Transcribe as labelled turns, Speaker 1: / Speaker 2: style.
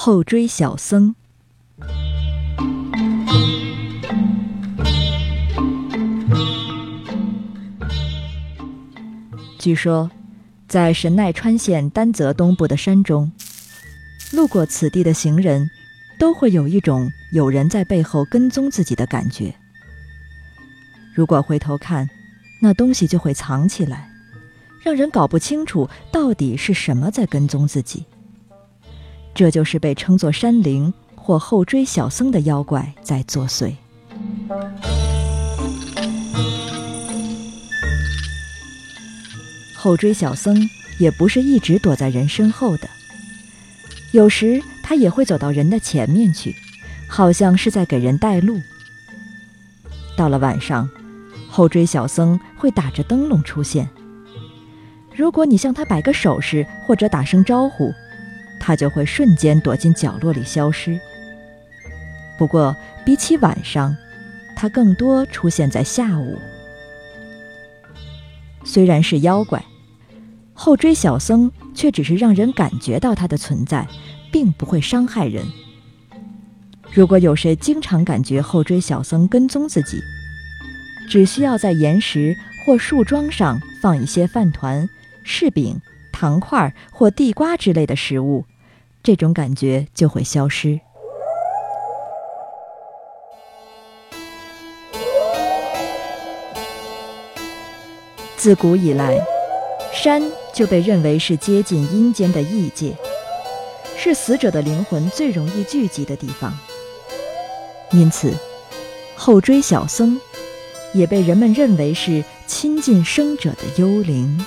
Speaker 1: 后追小僧。据说，在神奈川县丹泽东部的山中，路过此地的行人，都会有一种有人在背后跟踪自己的感觉。如果回头看，那东西就会藏起来，让人搞不清楚到底是什么在跟踪自己。这就是被称作山灵或后追小僧的妖怪在作祟。后追小僧也不是一直躲在人身后的，有时他也会走到人的前面去，好像是在给人带路。到了晚上，后追小僧会打着灯笼出现。如果你向他摆个手势或者打声招呼，他就会瞬间躲进角落里消失。不过，比起晚上，他更多出现在下午。虽然是妖怪，后追小僧却只是让人感觉到他的存在，并不会伤害人。如果有谁经常感觉后追小僧跟踪自己，只需要在岩石或树桩上放一些饭团、柿饼、糖块或地瓜之类的食物。这种感觉就会消失。自古以来，山就被认为是接近阴间的异界，是死者的灵魂最容易聚集的地方。因此，后追小僧也被人们认为是亲近生者的幽灵。